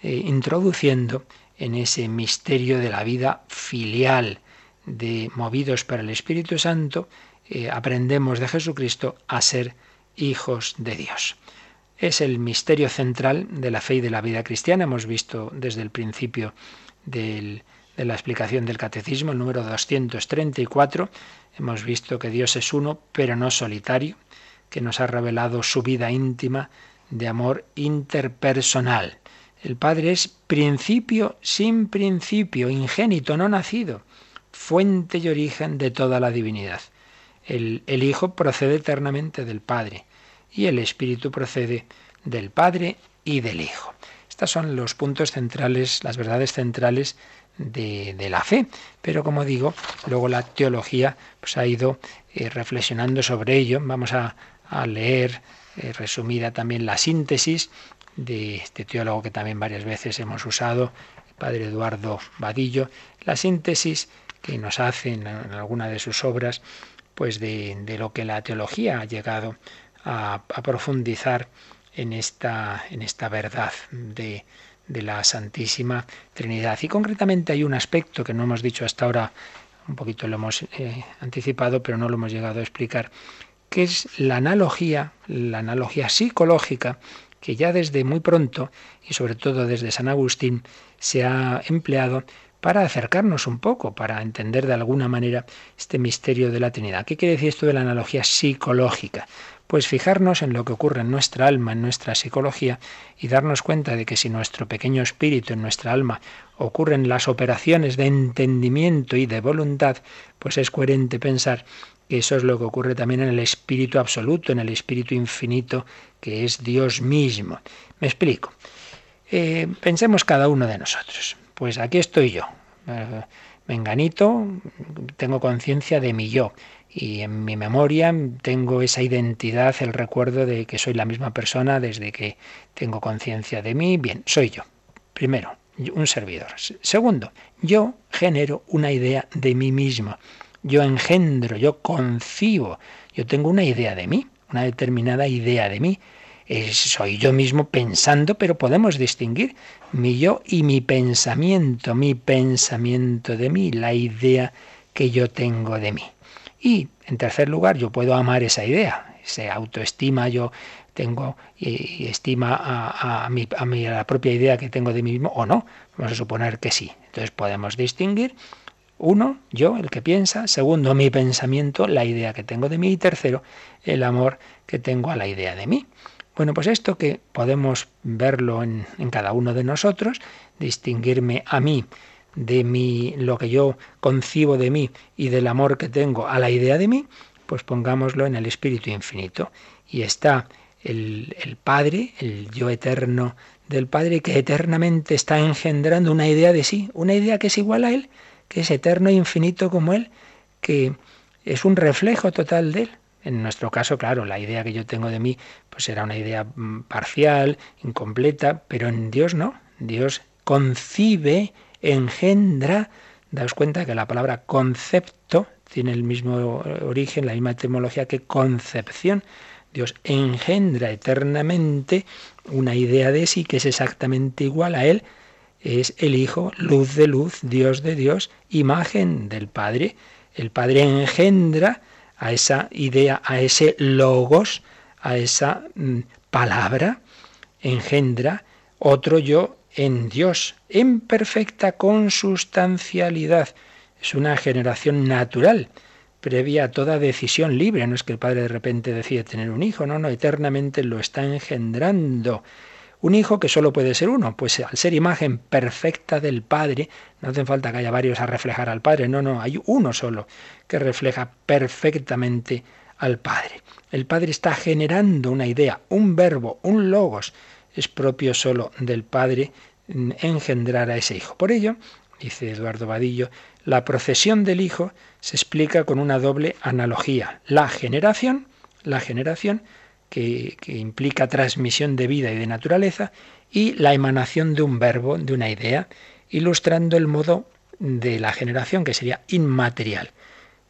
eh, introduciendo en ese misterio de la vida filial, de movidos para el Espíritu Santo, eh, aprendemos de Jesucristo a ser hijos de Dios. Es el misterio central de la fe y de la vida cristiana. Hemos visto desde el principio de la explicación del catecismo, el número 234, hemos visto que Dios es uno, pero no solitario, que nos ha revelado su vida íntima de amor interpersonal. El Padre es principio sin principio, ingénito, no nacido, fuente y origen de toda la divinidad. El, el, Hijo procede eternamente del Padre y el Espíritu procede del Padre y del Hijo. Estos son los puntos centrales, las verdades centrales de, de, la fe. Pero como digo, luego la teología pues, ha ido eh, reflexionando sobre ello. Vamos a, a leer eh, resumida también la síntesis de este teólogo que también varias veces hemos usado, el padre Eduardo Vadillo, la síntesis que nos hace en, alguna de sus obras, pues de, lo que la teología ha llegado a, a profundizar en esta, en esta verdad de, de la Santísima Trinidad. Y concretamente hay un aspecto que no hemos dicho hasta ahora, un poquito lo hemos eh, anticipado, pero no lo hemos llegado a explicar, que es la analogía, la analogía psicológica que ya desde muy pronto, y sobre todo desde San Agustín, se ha empleado para acercarnos un poco, para entender de alguna manera este misterio de la Trinidad. ¿Qué quiere decir esto de la analogía psicológica? Pues fijarnos en lo que ocurre en nuestra alma, en nuestra psicología, y darnos cuenta de que si nuestro pequeño espíritu en nuestra alma ocurren las operaciones de entendimiento y de voluntad, pues es coherente pensar eso es lo que ocurre también en el espíritu absoluto, en el espíritu infinito, que es Dios mismo. Me explico. Eh, pensemos cada uno de nosotros pues aquí estoy yo, eh, menganito, tengo conciencia de mi yo y en mi memoria tengo esa identidad, el recuerdo de que soy la misma persona desde que tengo conciencia de mí. Bien, soy yo. Primero, un servidor. Segundo, yo genero una idea de mí mismo. Yo engendro, yo concibo, yo tengo una idea de mí, una determinada idea de mí soy yo mismo pensando, pero podemos distinguir mi yo y mi pensamiento, mi pensamiento de mí, la idea que yo tengo de mí. Y, en tercer lugar, yo puedo amar esa idea, se autoestima, yo tengo y estima a, a, mi, a, a la propia idea que tengo de mí mismo o no. Vamos a suponer que sí. Entonces podemos distinguir uno, yo, el que piensa. Segundo, mi pensamiento, la idea que tengo de mí. Y tercero, el amor que tengo a la idea de mí. Bueno, pues esto que podemos verlo en, cada uno de nosotros, distinguirme a mí de mi, lo que yo concibo de mí y del amor que tengo a la idea de mí, pues pongámoslo en el Espíritu Infinito. Y está el, el, Padre, el yo eterno del Padre, que eternamente está engendrando una idea de sí, una idea que es igual a Él, que es eterno e infinito como Él, que es un reflejo total de Él. En nuestro caso, claro, la idea que yo tengo de mí pues era una idea mm, parcial, incompleta, pero en Dios no. Dios concibe, engendra. Daos cuenta que la palabra concepto tiene el mismo origen, la misma etimología que concepción. Dios engendra eternamente una idea de sí que es exactamente igual a Él. Es el Hijo, luz de luz, Dios de Dios, imagen del Padre. El Padre engendra a esa idea, a ese logos, a esa mm, palabra, engendra otro yo en Dios, en perfecta consustancialidad. Es una generación natural, previa a toda decisión libre. No es que el padre de repente decide tener un hijo, no, no, eternamente lo está engendrando. Un hijo que solo puede ser uno, pues al ser imagen perfecta del Padre, no hace falta que haya varios a reflejar al Padre, no, no, hay uno solo que refleja perfectamente al Padre. El Padre está generando una idea, un verbo, un logos. Es propio solo del Padre engendrar a ese Hijo. Por ello, dice Eduardo Vadillo, la procesión del Hijo se explica con una doble analogía. La generación, la generación que, implica transmisión de vida y de naturaleza, y la emanación de un verbo, de una idea, ilustrando el modo de la generación, que sería inmaterial.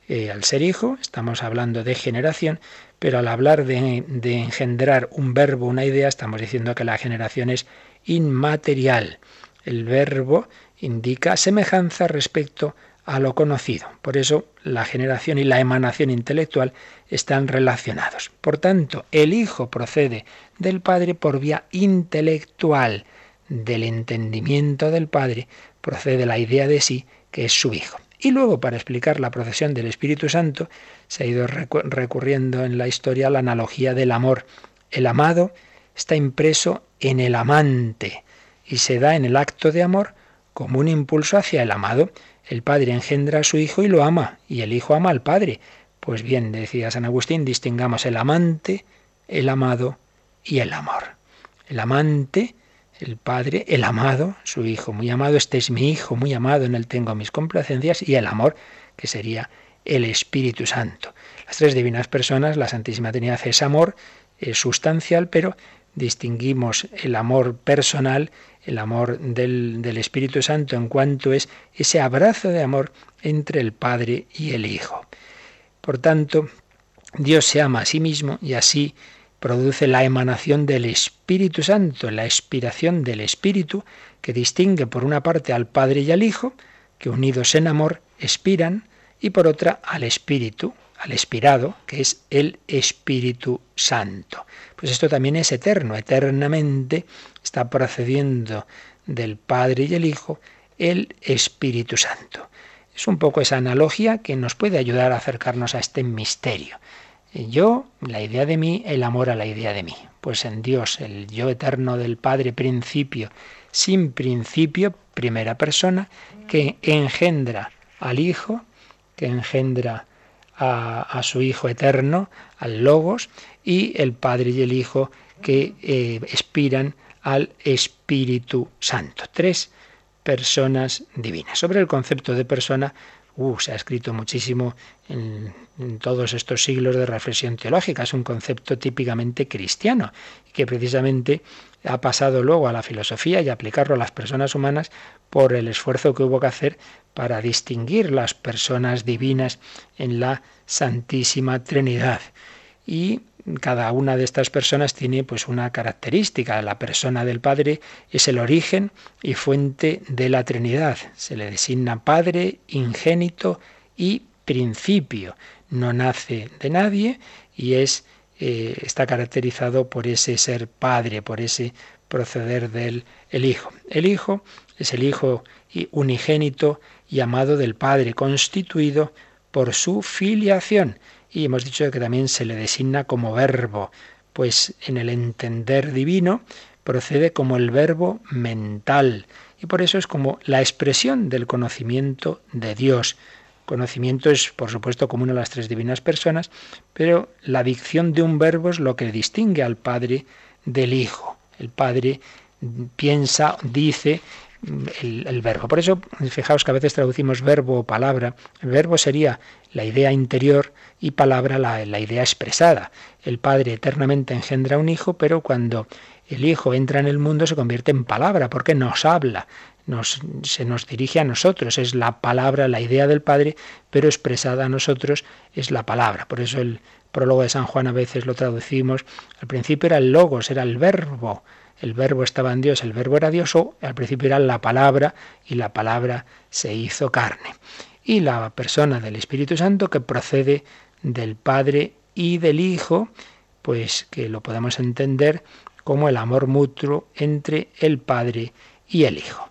Eh, al ser hijo, estamos hablando de generación, pero al hablar de, de, engendrar un verbo, una idea, estamos diciendo que la generación es inmaterial. El verbo indica semejanza respecto a lo conocido. Por eso la generación y la emanación intelectual están relacionados. Por tanto, el Hijo procede del Padre por vía intelectual. Del entendimiento del Padre procede la idea de sí, que es su Hijo. Y luego, para explicar la procesión del Espíritu Santo, se ha ido recurriendo en la historia a la analogía del amor. El amado está impreso en el amante y se da en el acto de amor como un impulso hacia el amado. El Padre engendra a su Hijo y lo ama, y el Hijo ama al Padre. Pues bien, decía San Agustín, distingamos el amante, el amado y el amor. El amante, el Padre, el amado, su Hijo, muy amado, este es mi Hijo, muy amado, en él tengo mis complacencias, y el amor, que sería el Espíritu Santo. Las tres divinas personas, la Santísima Trinidad es amor, es sustancial, pero distinguimos el amor personal el amor del, del, Espíritu Santo en cuanto es ese abrazo de amor entre el Padre y el Hijo. Por tanto, Dios se ama a sí mismo y así produce la emanación del Espíritu Santo, la expiración del Espíritu, que distingue por una parte al Padre y al Hijo, que unidos en amor expiran, y por otra al Espíritu, al expirado, que es el Espíritu Santo. Pues esto también es eterno, eternamente está procediendo del Padre y el Hijo el Espíritu Santo. Es un poco esa analogía que nos puede ayudar a acercarnos a este misterio. Yo, la idea de mí, el amor a la idea de mí. Pues en Dios, el yo eterno del Padre, principio, sin principio, primera persona, que engendra al Hijo, que engendra a, su Hijo eterno, al Logos, y el Padre y el Hijo que eh, expiran al Espíritu Santo. Tres personas divinas. Sobre el concepto de persona, uh, se ha escrito muchísimo en, en, todos estos siglos de reflexión teológica. Es un concepto típicamente cristiano que precisamente ha pasado luego a la filosofía y aplicarlo a las personas humanas por el esfuerzo que hubo que hacer para distinguir las personas divinas en la Santísima Trinidad. Y cada una de estas personas tiene pues una característica. La persona del Padre es el origen y fuente de la Trinidad. Se le designa Padre, ingénito y principio. No nace de nadie y es eh, está caracterizado por ese ser Padre, por ese proceder del el Hijo. El Hijo es el Hijo unigénito y amado del Padre, constituido por su filiación y hemos dicho que también se le designa como verbo, pues en el entender divino procede como el verbo mental y por eso es como la expresión del conocimiento de Dios. Conocimiento es, por supuesto, común a las tres divinas personas, pero la dicción de un verbo es lo que distingue al Padre del Hijo. El Padre piensa, dice el, verbo. Por eso, fijaos que a veces traducimos verbo o palabra. El verbo sería la idea interior y palabra la, la idea expresada. El Padre eternamente engendra un Hijo, pero cuando el Hijo entra en el mundo se convierte en palabra, porque nos habla, nos, se nos dirige a nosotros, es la palabra, la idea del Padre, pero expresada a nosotros es la palabra. Por eso el prólogo de San Juan a veces lo traducimos, al principio era el logos, era el verbo, el verbo estaba en Dios, el verbo era Dios, o al principio era la palabra y la palabra se hizo carne. Y la persona del Espíritu Santo que procede del Padre y del Hijo, pues que lo podemos entender como el amor mutuo entre el Padre y el Hijo.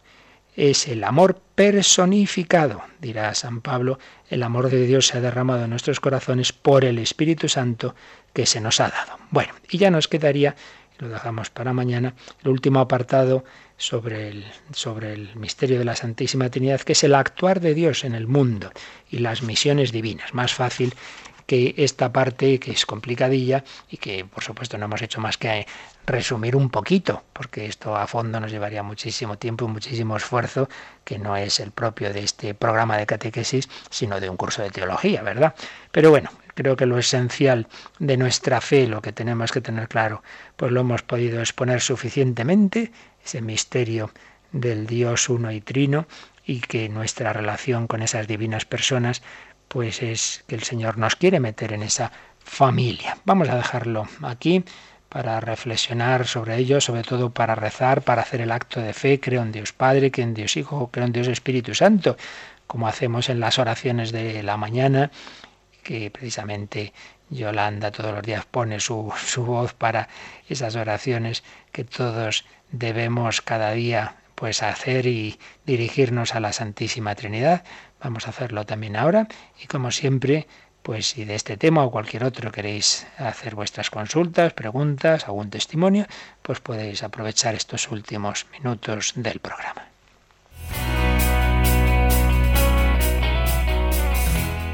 Es el amor personificado, dirá San Pablo, el amor de Dios se ha derramado en nuestros corazones por el Espíritu Santo que se nos ha dado. Bueno, y ya nos quedaría lo dejamos para mañana, el último apartado sobre el, sobre el misterio de la Santísima Trinidad, que es el actuar de Dios en el mundo y las misiones divinas. Más fácil que esta parte que es complicadilla y que por supuesto no hemos hecho más que resumir un poquito, porque esto a fondo nos llevaría muchísimo tiempo y muchísimo esfuerzo, que no es el propio de este programa de catequesis, sino de un curso de teología, ¿verdad? Pero bueno, creo que lo esencial de nuestra fe, lo que tenemos que tener claro, pues lo hemos podido exponer suficientemente, ese misterio del Dios uno y trino, y que nuestra relación con esas divinas personas, pues es que el Señor nos quiere meter en esa familia. Vamos a dejarlo aquí para reflexionar sobre ello, sobre todo para rezar, para hacer el acto de fe, creo en Dios Padre, creo en Dios Hijo, creo en Dios Espíritu Santo, como hacemos en las oraciones de la mañana que precisamente Yolanda todos los días pone su, su voz para esas oraciones que todos debemos cada día pues hacer y dirigirnos a la Santísima Trinidad. Vamos a hacerlo también ahora y como siempre, pues si de este tema o cualquier otro queréis hacer vuestras consultas, preguntas, algún testimonio, pues podéis aprovechar estos últimos minutos del programa.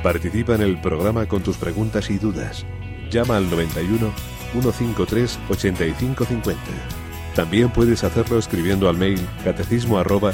Participa en el programa con tus preguntas y dudas. Llama al 91 153 8550. También puedes hacerlo escribiendo al mail catecismo arroba.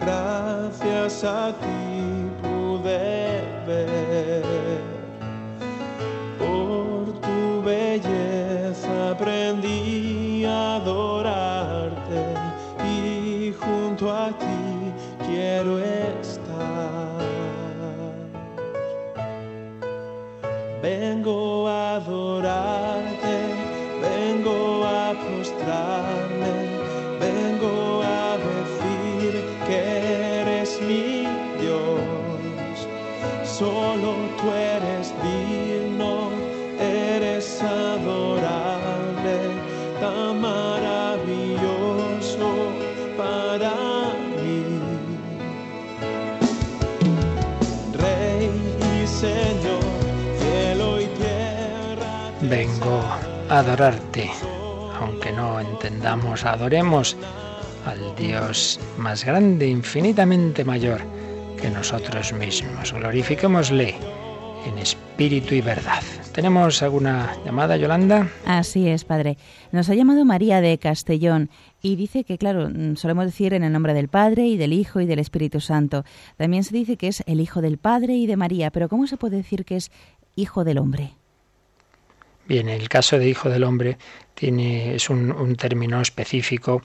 gracias a ti adorarte, aunque no entendamos, adoremos al Dios más grande, infinitamente mayor que nosotros mismos. Glorifiquémosle en espíritu y verdad. ¿Tenemos alguna llamada, Yolanda? Así es, padre. Nos ha llamado María de Castellón y dice que, claro, solemos decir en el nombre del Padre y del Hijo y del Espíritu Santo. También se dice que es el Hijo del Padre y de María, pero ¿cómo se puede decir que es Hijo del Hombre? Bien, el caso de Hijo del Hombre tiene, es un, término específico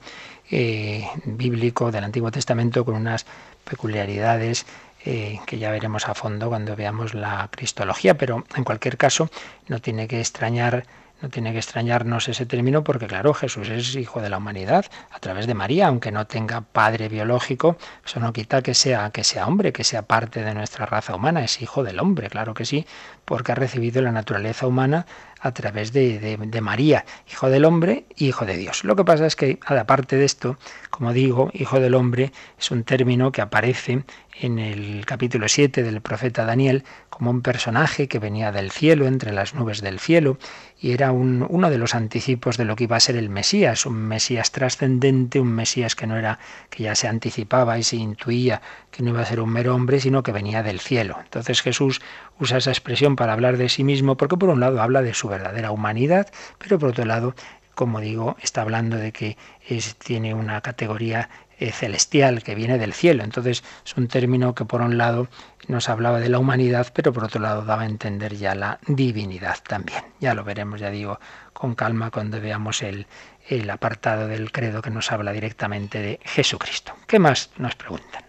eh, bíblico del Antiguo Testamento con unas peculiaridades eh, que ya veremos a fondo cuando veamos la cristología, pero en cualquier caso no tiene que extrañar no tiene que extrañarnos ese término porque claro, Jesús es hijo de la humanidad a través de María, aunque no tenga padre biológico, eso no quita que sea que sea hombre, que sea parte de nuestra raza humana, es hijo del hombre, claro que sí, porque ha recibido la naturaleza humana a través de, de, de, María, hijo del hombre y hijo de Dios. Lo que pasa es que, aparte de esto, como digo, hijo del hombre es un término que aparece en el capítulo 7 del profeta Daniel como un personaje que venía del cielo, entre las nubes del cielo, y era un, uno de los anticipos de lo que iba a ser el Mesías, un Mesías trascendente, un Mesías que no era, que ya se anticipaba y se intuía que no iba a ser un mero hombre, sino que venía del cielo. Entonces Jesús usa esa expresión para hablar de sí mismo, porque por un lado habla de su verdadera humanidad, pero por otro lado, como digo, está hablando de que es, tiene una categoría eh, celestial que viene del cielo. Entonces es un término que por un lado nos hablaba de la humanidad, pero por otro lado daba a entender ya la divinidad también. Ya lo veremos, ya digo, con calma cuando veamos el, el apartado del credo que nos habla directamente de Jesucristo. ¿Qué más nos preguntan?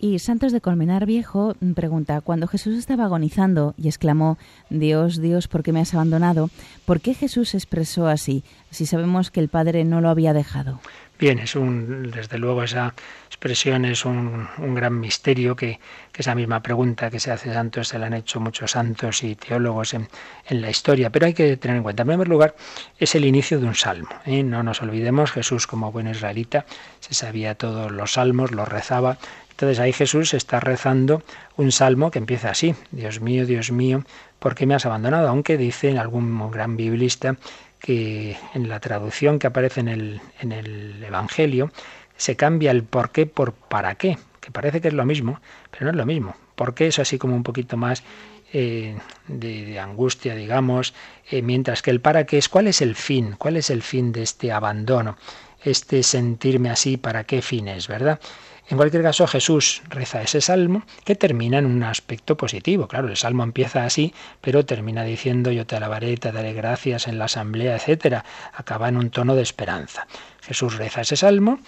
Y Santos de Colmenar Viejo pregunta, cuando Jesús estaba agonizando y exclamó, Dios, Dios, ¿por qué me has abandonado? ¿Por qué Jesús expresó así, si sabemos que el Padre no lo había dejado? Bien, es un, desde luego esa expresión es un, un gran misterio que, que, esa misma pregunta que se hace santos se la han hecho muchos santos y teólogos en, en, la historia, pero hay que tener en cuenta, en primer lugar, es el inicio de un salmo. ¿eh? No nos olvidemos, Jesús como buen israelita se sabía todos los salmos, los rezaba, entonces ahí Jesús está rezando un salmo que empieza así, Dios mío, Dios mío, ¿por qué me has abandonado? Aunque dice en algún gran biblista que en la traducción que aparece en el, en el Evangelio se cambia el por qué por para qué, que parece que es lo mismo, pero no es lo mismo. ¿Por qué es así como un poquito más eh, de, angustia, digamos, eh, mientras que el para qué es cuál es el fin, cuál es el fin de este abandono, este sentirme así, para qué fines, ¿verdad? En cualquier caso, Jesús reza ese salmo que termina en un aspecto positivo. Claro, el salmo empieza así, pero termina diciendo yo te alabaré, te daré gracias en la asamblea, etcétera. Acaba en un tono de esperanza. Jesús reza ese salmo,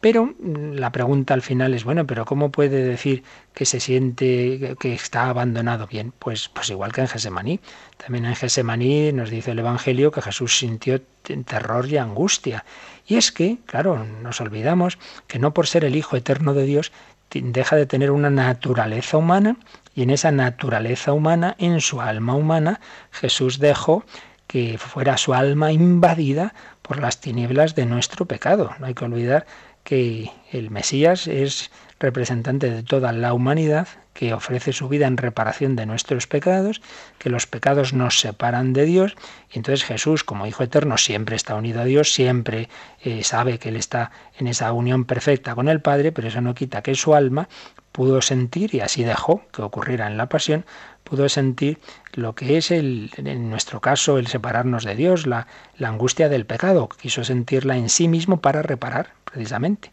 pero la pregunta al final es, bueno, pero ¿cómo puede decir que se siente que está abandonado? Bien, pues, pues igual que en Gesemaní. También en Gesemaní nos dice el Evangelio que Jesús sintió terror y angustia. Y es que, claro, nos olvidamos que no por ser el Hijo eterno de Dios deja de tener una naturaleza humana y en esa naturaleza humana, en su alma humana, Jesús dejó que fuera su alma invadida por las tinieblas de nuestro pecado. No hay que olvidar que el Mesías es representante de toda la humanidad, que ofrece su vida en reparación de nuestros pecados, que los pecados nos separan de Dios, y entonces Jesús, como Hijo Eterno, siempre está unido a Dios, siempre eh, sabe que Él está en esa unión perfecta con el Padre, pero eso no quita que su alma pudo sentir, y así dejó que ocurriera en la pasión, pudo sentir lo que es el, en nuestro caso el separarnos de Dios, la, la angustia del pecado. Quiso sentirla en sí mismo para reparar, precisamente,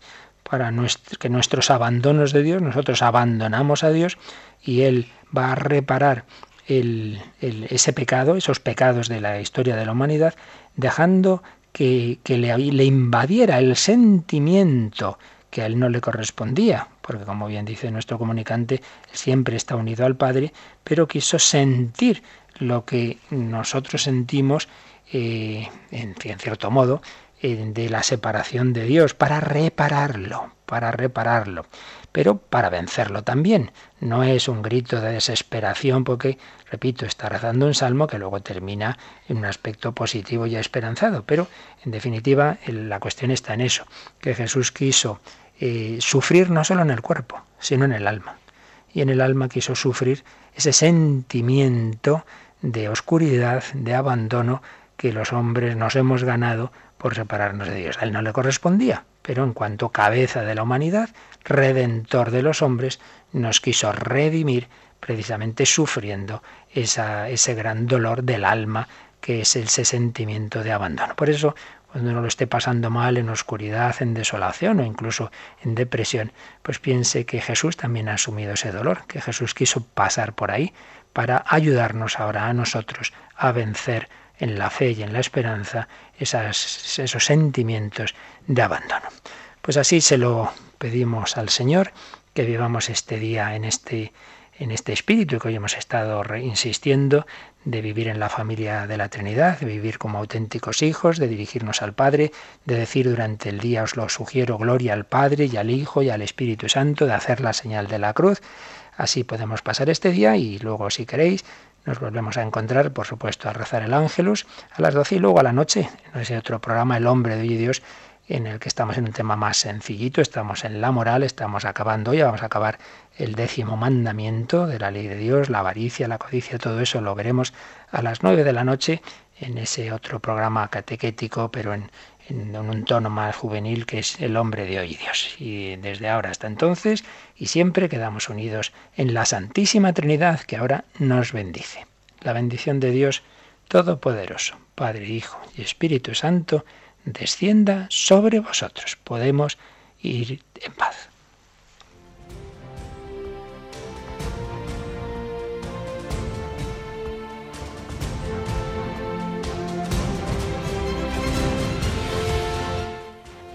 para que nuestros abandonos de Dios, nosotros abandonamos a Dios y Él va a reparar el, ese pecado, esos pecados de la historia de la humanidad, dejando que, que le, le invadiera el sentimiento que a él no le correspondía, porque como bien dice nuestro comunicante, siempre está unido al Padre, pero quiso sentir lo que nosotros sentimos, eh, en, cierto modo, de la separación de Dios, para repararlo, para repararlo, pero para vencerlo también. No es un grito de desesperación, porque, repito, está rezando un salmo que luego termina en un aspecto positivo y esperanzado, pero en definitiva la cuestión está en eso, que Jesús quiso eh, sufrir no solo en el cuerpo, sino en el alma. Y en el alma quiso sufrir ese sentimiento de oscuridad, de abandono que los hombres nos hemos ganado por separarnos de Dios. A él no le correspondía, pero en cuanto cabeza de la humanidad, redentor de los hombres, nos quiso redimir precisamente sufriendo ese gran dolor del alma que es ese sentimiento de abandono. Por eso cuando uno lo esté pasando mal en oscuridad, en desolación o incluso en depresión, pues piense que Jesús también ha asumido ese dolor, que Jesús quiso pasar por ahí para ayudarnos ahora a nosotros a vencer en la fe y en la esperanza esas, esos sentimientos de abandono. Pues así se lo pedimos al Señor, que vivamos este día en este en este espíritu que hoy hemos estado insistiendo de vivir en la familia de la Trinidad, de vivir como auténticos hijos, de dirigirnos al Padre, de decir durante el día os lo sugiero gloria al Padre y al Hijo y al Espíritu Santo, de hacer la señal de la cruz. Así podemos pasar este día y luego si queréis nos volvemos a encontrar, por supuesto, a rezar el ángelus a las 12 y luego a la noche, en ese otro programa, El hombre de hoy y Dios, en el que estamos en un tema más sencillito, estamos en la moral, estamos acabando ya, vamos a acabar el décimo mandamiento de la ley de Dios, la avaricia, la codicia, todo eso lo veremos a las nueve de la noche en ese otro programa catequético, pero en, en, un tono más juvenil que es el hombre de hoy Dios. Y desde ahora hasta entonces, y siempre quedamos unidos en la Santísima Trinidad que ahora nos bendice. La bendición de Dios Todopoderoso, Padre, Hijo y Espíritu Santo, descienda sobre vosotros. Podemos ir en paz.